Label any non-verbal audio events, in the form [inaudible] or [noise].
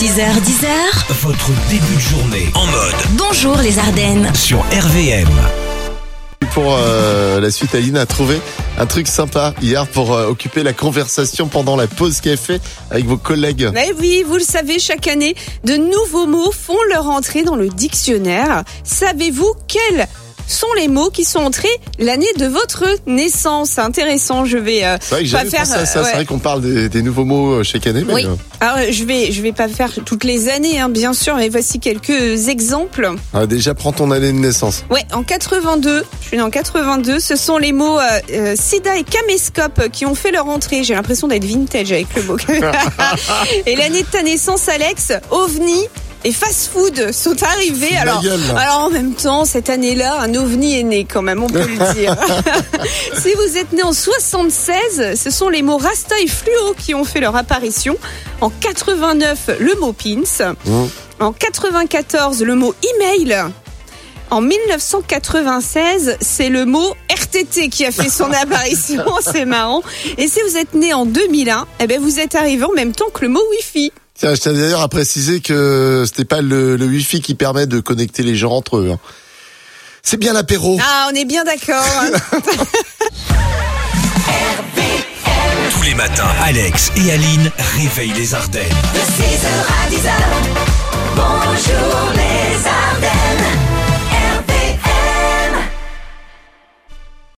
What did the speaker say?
6h10h, Votre début de journée en mode bonjour les Ardennes. sur RVM. Pour euh, la suite, Aline a trouvé un truc sympa hier pour euh, occuper la conversation pendant la pause café avec vos collègues. Mais oui, vous le savez, chaque année, de nouveaux mots font leur entrée dans le dictionnaire. Savez-vous quels sont les mots qui sont entrés l'année de votre naissance intéressant, je vais euh, C'est vrai que pas j'avais faire... euh, C'est vrai qu'on parle des, des nouveaux mots euh, chaque année. Mais Oui. euh, Alors, euh, je vais, je vais pas faire toutes les années, hein, bien sûr, mais voici quelques exemples. ah, déjà, prends ton année de naissance. Ouais, en 82, je suis née en 82, ce sont les mots euh, euh, sida et caméscope qui ont fait leur entrée. J'ai l'impression d'être vintage avec le mot. [laughs] [laughs] et l'année de ta naissance, Alex, ovni et fast-food sont arrivés. Alors, gueule, alors en même temps, cette année-là, un ovni est né quand même, on peut le [laughs] dire. [laughs] si vous êtes né en 76, ce sont les mots rasta et fluo qui ont fait leur apparition. En 89, le mot pins. Mmh. En 94, le mot email. En 1996, c'est le mot RTT qui a fait son [laughs] apparition, c'est marrant. Et si vous êtes né en 2001, eh ben vous êtes arrivé en même temps que le mot Wi-Fi. Tiens, je tiens d'ailleurs à préciser que c'était pas le, le Wi-Fi qui permet de connecter les gens entre eux. hein. C'est bien l'apéro. Ah, on est bien d'accord. [laughs] Tous les matins, Alex et Aline réveillent les Ardennes. De 6h à 10h, bonjour les Ardennes.